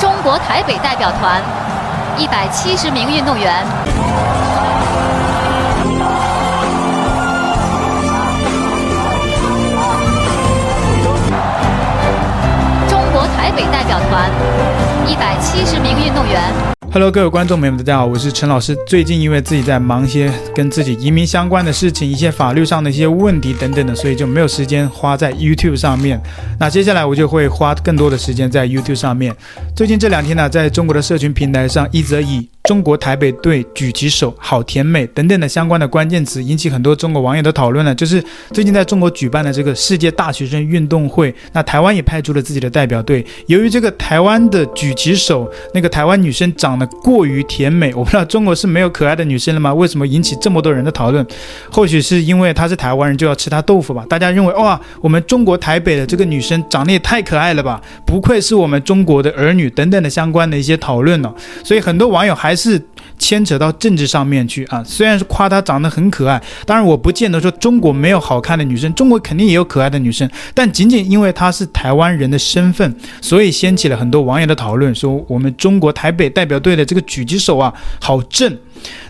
中国台北代表团一百七十名运动员。中国台北代表团一百七十名运动员。Hello，各位观众朋友们，大家好，我是陈老师。最近因为自己在忙一些跟自己移民相关的事情，一些法律上的一些问题等等的，所以就没有时间花在 YouTube 上面。那接下来我就会花更多的时间在 YouTube 上面。最近这两天呢，在中国的社群平台上，一则以中国台北队举旗手好甜美等等的相关的关键词，引起很多中国网友的讨论呢。就是最近在中国举办的这个世界大学生运动会，那台湾也派出了自己的代表队。由于这个台湾的举旗手那个台湾女生长得。过于甜美，我不知道中国是没有可爱的女生了吗？为什么引起这么多人的讨论？或许是因为她是台湾人就要吃她豆腐吧？大家认为哇，我们中国台北的这个女生长得也太可爱了吧？不愧是我们中国的儿女等等的相关的一些讨论哦。所以很多网友还是是牵扯到政治上面去啊。虽然是夸她长得很可爱，当然我不见得说中国没有好看的女生，中国肯定也有可爱的女生，但仅仅因为她是台湾人的身份，所以掀起了很多网友的讨论，说我们中国台北代表队的这个狙击手啊，好正。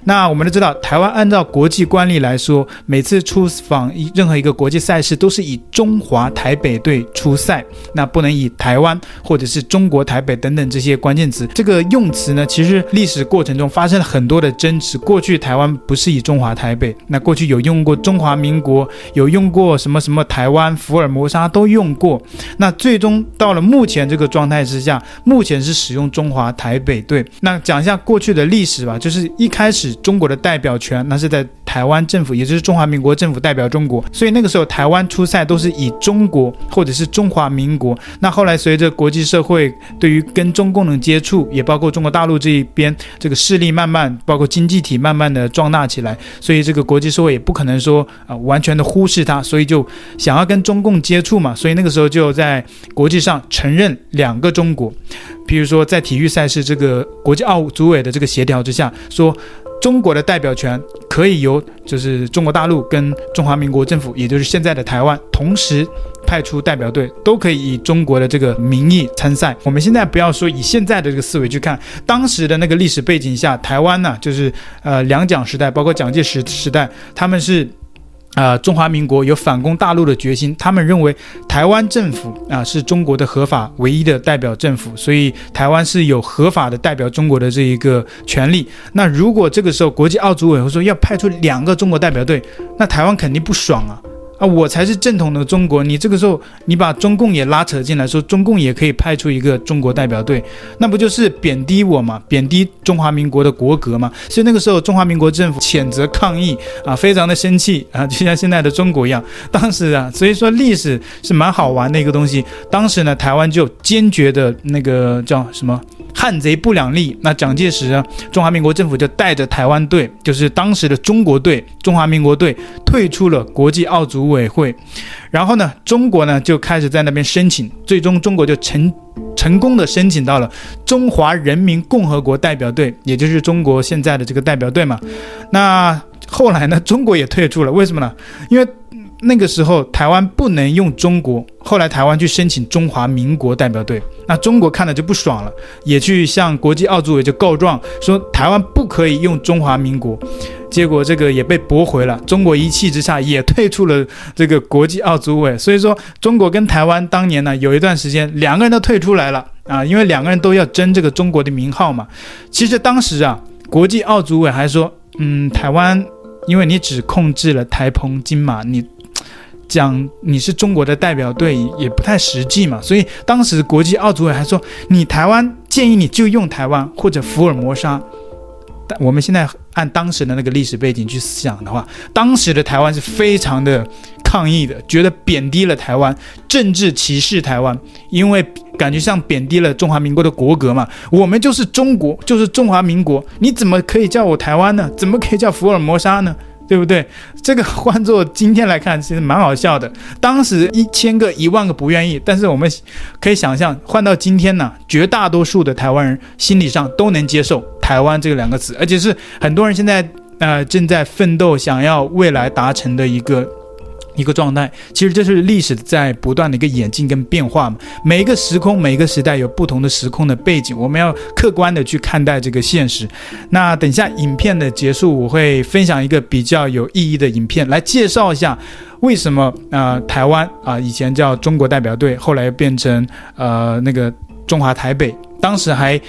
那我们都知道，台湾按照国际惯例来说，每次出访一任何一个国际赛事，都是以中华台北队出赛，那不能以台湾或者是中国台北等等这些关键词。这个用词呢，其实历史过程中发生了很多的争执。过去台湾不是以中华台北，那过去有用过中华民国，有用过什么什么台湾、福尔摩沙都用过。那最终到了目前这个状态之下，目前是使用中华台北队。那讲一下过去的历史吧，就是一开开始。中国的代表权，那是在台湾政府，也就是中华民国政府代表中国，所以那个时候台湾出赛都是以中国或者是中华民国。那后来随着国际社会对于跟中共的接触，也包括中国大陆这一边这个势力慢慢，包括经济体慢慢的壮大起来，所以这个国际社会也不可能说啊、完全的忽视它，所以就想要跟中共接触嘛，所以那个时候就在国际上承认两个中国，比如说在体育赛事这个国际奥组委的这个协调之下说。中国的代表权可以由就是中国大陆跟中华民国政府，也就是现在的台湾，同时派出代表队，都可以以中国的这个名义参赛。我们现在不要说以现在的这个思维去看，当时的那个历史背景下，台湾呢，就是呃两蒋时代，包括蒋介石时代，他们是。啊、呃，中华民国有反攻大陆的决心，他们认为台湾政府啊、是中国的合法唯一的代表政府，所以台湾是有合法的代表中国的这一个权利。那如果这个时候国际奥组委会说要派出两个中国代表队，那台湾肯定不爽啊。啊，我才是正统的中国。你这个时候，你把中共也拉扯进来，说中共也可以派出一个中国代表队，那不就是贬低我吗？贬低中华民国的国格吗？所以那个时候，中华民国政府谴责抗议啊，非常的生气啊，就像现在的中国一样。当时啊，所以说历史是蛮好玩的一个东西。当时呢，台湾就坚决的那个叫什么？汉贼不两立。那蒋介石啊，中华民国政府就带着台湾队，就是当时的中国队，中华民国队退出了国际奥组委会。然后呢，中国呢就开始在那边申请，最终中国就成成功的申请到了中华人民共和国代表队，也就是中国现在的这个代表队嘛。那后来呢，中国也退出了，为什么呢？因为。那个时候台湾不能用中国，后来台湾去申请中华民国代表队，那中国看了就不爽了，也去向国际奥组委就告状说台湾不可以用中华民国，结果这个也被驳回了，中国一气之下也退出了这个国际奥组委，所以说中国跟台湾当年呢有一段时间两个人都退出来了啊，因为两个人都要争这个中国的名号嘛。其实当时啊，国际奥组委还说，嗯，台湾因为你只控制了台澎金马，你。讲你是中国的代表队也不太实际嘛，所以当时国际奥组委还说，你台湾建议你就用台湾或者福尔摩沙。但我们现在按当时的那个历史背景去想的话，当时的台湾是非常的抗议的，觉得贬低了台湾，政治歧视台湾，因为感觉像贬低了中华民国的国格嘛。我们就是中国，就是中华民国，你怎么可以叫我台湾呢？怎么可以叫福尔摩沙呢？对不对？这个换做今天来看，其实蛮好笑的。当时一千个、一万个不愿意，但是我们可以想象，换到今天呢，绝大多数的台湾人心理上都能接受“台湾”这两个词，而且是很多人现在呃正在奋斗，想要未来达成的一个一个状态，其实这是历史在不断的一个演进跟变化嘛。每一个时空，每一个时代有不同的时空的背景，我们要客观的去看待这个现实。那等一下影片的结束，我会分享一个比较有意义的影片，来介绍一下为什么啊、台湾啊、以前叫中国代表队，后来变成呃那个中华台北，当时还。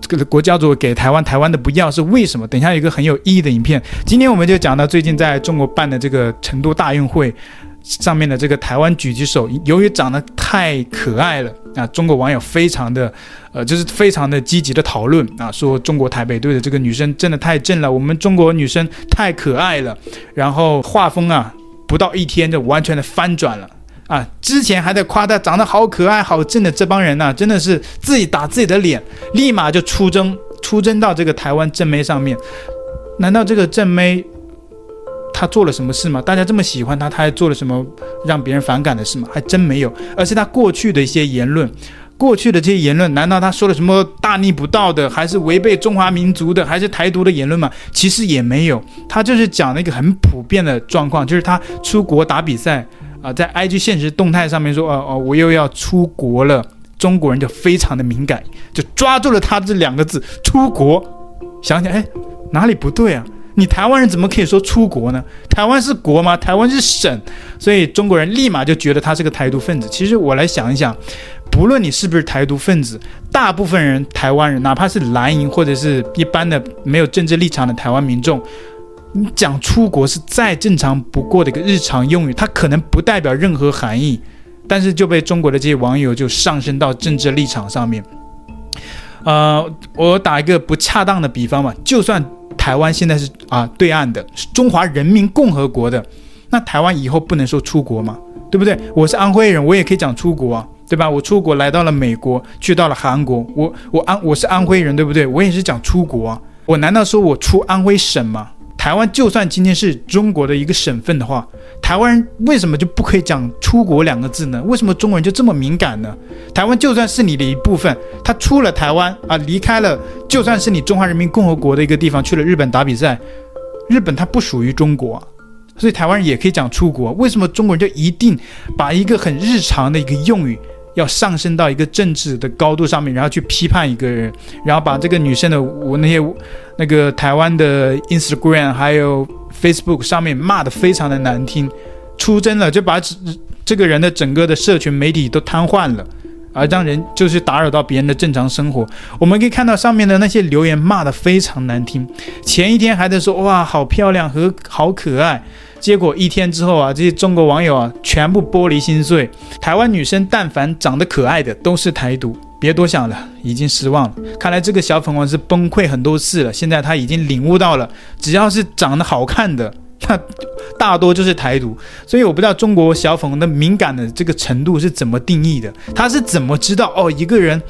这个国家主给台湾，台湾的不要是为什么？等一下有一个很有意义的影片。今天我们就讲到最近在中国办的这个成都大运会上面的这个台湾狙击手，由于长得太可爱了啊，中国网友非常的呃，就是非常的积极的讨论啊，说中国台北队的这个女生真的太正了，我们中国女生太可爱了。然后画风啊，不到一天就完全的翻转了。啊，之前还在夸他长得好可爱、好正的这帮人呢、真的是自己打自己的脸，立马就出征，出征到这个台湾正妹上面。难道这个正妹她做了什么事吗？大家这么喜欢她，她还做了什么让别人反感的事吗？还真没有，而是她过去的一些言论，过去的这些言论，难道她说了什么大逆不道的，还是违背中华民族的，还是台独的言论吗？其实也没有，她就是讲了一个很普遍的状况，就是她出国打比赛。啊，在 IG 现实动态上面说，哦哦，我又要出国了，中国人就非常的敏感，就抓住了他这两个字“出国”。想想，哎，哪里不对啊？你台湾人怎么可以说出国呢？台湾是国吗？台湾是省，所以中国人立马就觉得他是个台独分子。其实我来想一想，不论你是不是台独分子，大部分人台湾人，哪怕是蓝营或者是一般的没有政治立场的台湾民众。你讲出国是再正常不过的一个日常用语，它可能不代表任何含义，但是就被中国的这些网友就上升到政治立场上面。呃，我打一个不恰当的比方嘛，就算台湾现在是啊对岸的，是中华人民共和国的，那台湾以后不能说出国吗？对不对？我是安徽人，我也可以讲出国啊，对吧？我出国来到了美国，去到了韩国，我我安我是安徽人，对不对？我也是讲出国啊，我难道说我出安徽省吗？台湾就算今天是中国的一个省份的话，台湾人为什么就不可以讲“出国”两个字呢？为什么中国人就这么敏感呢？台湾就算是你的一部分，他出了台湾啊，离开了，就算是你中华人民共和国的一个地方，去了日本打比赛，日本它不属于中国，所以台湾人也可以讲“出国”。为什么中国人就一定把一个很日常的一个用语？要上升到一个政治的高度上面，然后去批判一个人，然后把这个女生的我那些那个台湾的 Instagram 还有 Facebook 上面骂的非常的难听，出征了就把这个人的整个的社群媒体都瘫痪了，而让人就是打扰到别人的正常生活。我们可以看到上面的那些留言骂得非常难听，前一天还在说哇好漂亮和好可爱。结果一天之后啊，这些中国网友啊，全部玻璃心碎。台湾女生但凡长得可爱的，都是台独，别多想了，已经失望了。看来这个小粉红是崩溃很多次了，现在他已经领悟到了，只要是长得好看的，那大多就是台独。所以我不知道中国小粉红的敏感的这个程度是怎么定义的，他是怎么知道哦，一个人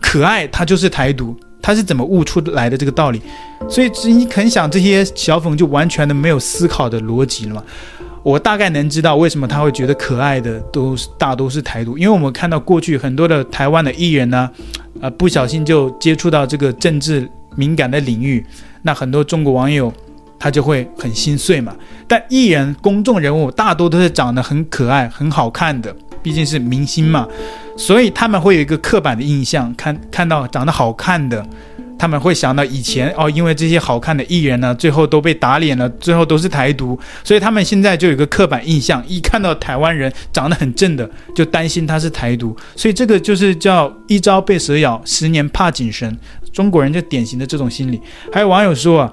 可爱，他就是台独。他是怎么悟出来的这个道理？所以你很想这些小粉就完全的没有思考的逻辑了吗？我大概能知道为什么他会觉得可爱的都是大多是台独，因为我们看到过去很多的台湾的艺人呢，呃，不小心就接触到这个政治敏感的领域，那很多中国网友他就会很心碎嘛。但艺人公众人物大多都是长得很可爱、很好看的。毕竟是明星嘛，所以他们会有一个刻板的印象，看看到长得好看的，他们会想到以前哦，因为这些好看的艺人呢，最后都被打脸了，最后都是台独，所以他们现在就有个刻板印象，一看到台湾人长得很正的，就担心他是台独，所以这个就是叫一朝被蛇咬，十年怕井绳，中国人就典型的这种心理。还有网友说啊，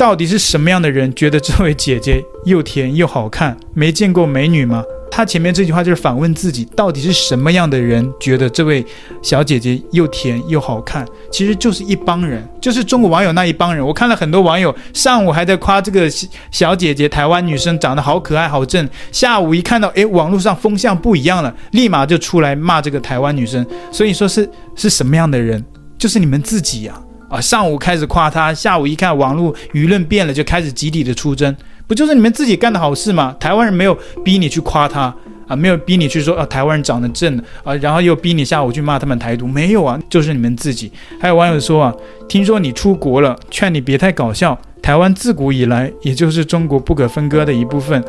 到底是什么样的人觉得这位姐姐又甜又好看？没见过美女吗？他前面这句话就是反问自己，到底是什么样的人觉得这位小姐姐又甜又好看？其实就是一帮人，就是中国网友那一帮人。我看了很多网友，上午还在夸这个小姐姐，台湾女生长得好可爱好正，下午一看到，诶，网络上风向不一样了，立马就出来骂这个台湾女生。所以说是是什么样的人？就是你们自己呀！啊上午开始夸他，下午一看网络舆论变了，就开始集体的出征。不就是你们自己干的好事吗？台湾人没有逼你去夸他啊，没有逼你去说啊，台湾人长得正啊，然后又逼你下午去骂他们台独，没有啊，就是你们自己。还有网友说啊，听说你出国了，劝你别太搞笑。台湾自古以来也就是中国不可分割的一部分，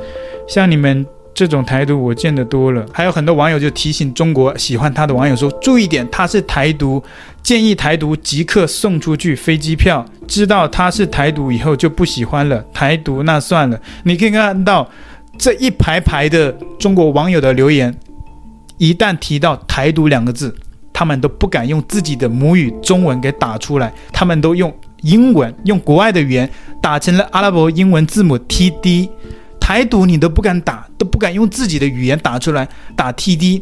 像你们这种台独我见得多了。还有很多网友就提醒中国喜欢他的网友说：“注意点，他是台独，建议台独即刻送出去飞机票。知道他是台独以后就不喜欢了，台独那算了。”你可以看到这一排排的中国网友的留言，一旦提到台独两个字，他们都不敢用自己的母语中文给打出来，他们都用英文，用国外的语言打成了阿拉伯英文字母 TD。台独你都不敢打，都不敢用自己的语言打出来，打 TD，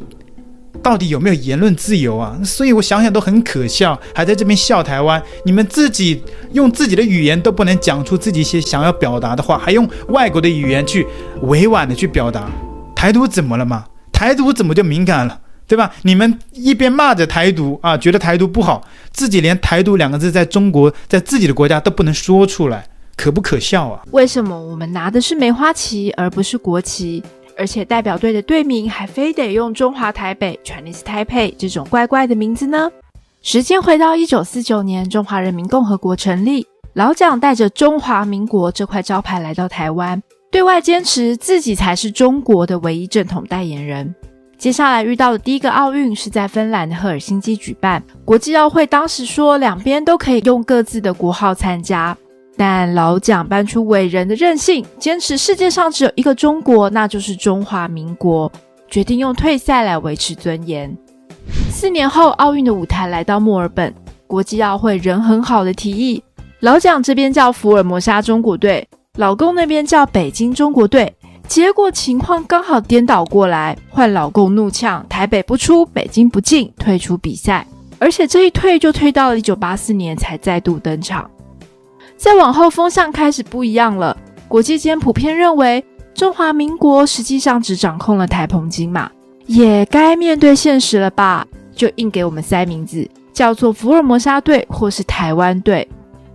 到底有没有言论自由啊？所以我想想都很可笑，还在这边笑台湾，你们自己用自己的语言都不能讲出自己一些想要表达的话，还用外国的语言去委婉的去表达，台独怎么了嘛？台独怎么就敏感了，对吧？你们一边骂着台独啊，觉得台独不好，自己连台独两个字在中国，在自己的国家都不能说出来。可不可笑啊？为什么我们拿的是梅花旗而不是国旗？而且代表队的队名还非得用中华台北 （Chinese Taipei） 这种怪怪的名字呢？时间回到一九四九年，中华人民共和国成立，老蒋带着中华民国这块招牌来到台湾，对外坚持自己才是中国的唯一正统代言人。接下来遇到的第一个奥运是在芬兰的赫尔辛基举办，国际奥会当时说两边都可以用各自的国号参加。但老蒋搬出伟人的任性，坚持世界上只有一个中国，那就是中华民国，决定用退赛来维持尊严。四年后，奥运的舞台来到墨尔本，国际奥会人很好的提议，老蒋这边叫福尔摩沙中国队，老公那边叫北京中国队，结果情况刚好颠倒过来，换老公怒呛，台北不出，北京不进，退出比赛，而且这一退就退到了一九八四年才再度登场。再往后，风向开始不一样了。国际间普遍认为，中华民国实际上只掌控了台澎金马，也该面对现实了吧？就硬给我们塞名字，叫做福尔摩沙队或是台湾队。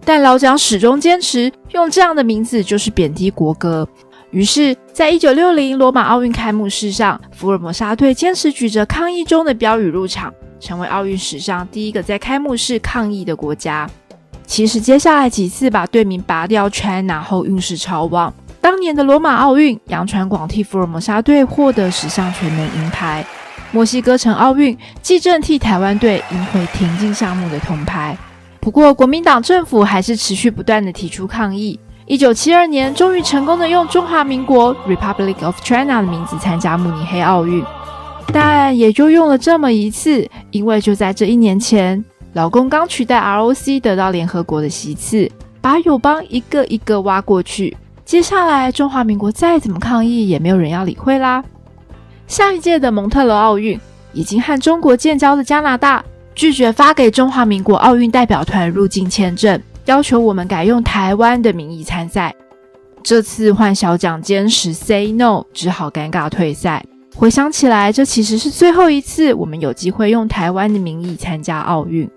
但老蒋始终坚持用这样的名字就是贬低国歌。于是，在一九六零罗马奥运开幕式上，福尔摩沙队坚持举着抗议中的标语入场，成为奥运史上第一个在开幕式抗议的国家。其实接下来几次把队名拔掉 China 后，运势超旺。当年的罗马奥运，杨传广替福尔摩沙队获得十项全能银牌；墨西哥城奥运，纪政替台湾队赢回田径项目的铜牌。不过，国民党政府还是持续不断地提出抗议。一九七二年，终于成功的用中华民国 Republic of China 的名字参加慕尼黑奥运，但也就用了这么一次，因为就在这一年前。老公刚取代 ROC 得到联合国的席次，把友邦一个一个挖过去。接下来中华民国再怎么抗议，也没有人要理会啦。下一届的蒙特罗奥运，已经和中国建交的加拿大拒绝发给中华民国奥运代表团入境签证，要求我们改用台湾的名义参赛。这次换小蒋坚持 say no，只好尴尬退赛。回想起来，这其实是最后一次我们有机会用台湾的名义参加奥运。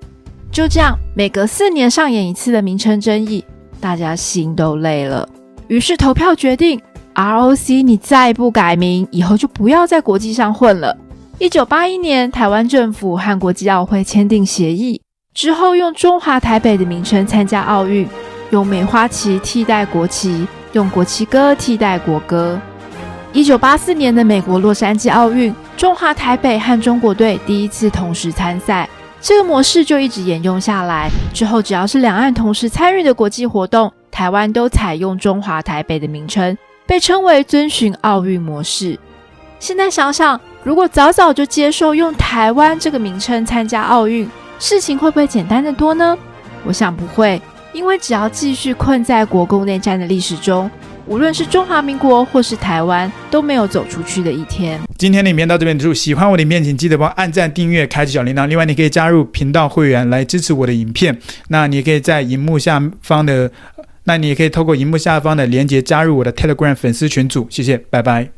就这样，每隔四年上演一次的名称争议，大家心都累了。于是投票决定，ROC 你再不改名，以后就不要在国际上混了。一九八一年，台湾政府和国际奥会签订协议，之后用中华台北的名称参加奥运，用梅花旗替代国旗，用国旗歌替代国歌。一九八四年的美国洛杉矶奥运，中华台北和中国队第一次同时参赛。这个模式就一直沿用下来。之后，只要是两岸同时参与的国际活动，台湾都采用中华台北的名称，被称为遵循奥运模式。现在想想，如果早早就接受用台湾这个名称参加奥运，事情会不会简单得多呢？我想不会，因为只要继续困在国共内战的历史中。无论是中华民国或是台湾，都没有走出去的一天。今天的影片到这边结束，喜欢我的影片，请记得帮按赞、订阅、开启小铃铛。另外，你可以加入频道会员来支持我的影片。那你也可以在荧幕下方的，那你也可以透过荧幕下方的链接加入我的 Telegram 粉丝群组。谢谢，拜拜。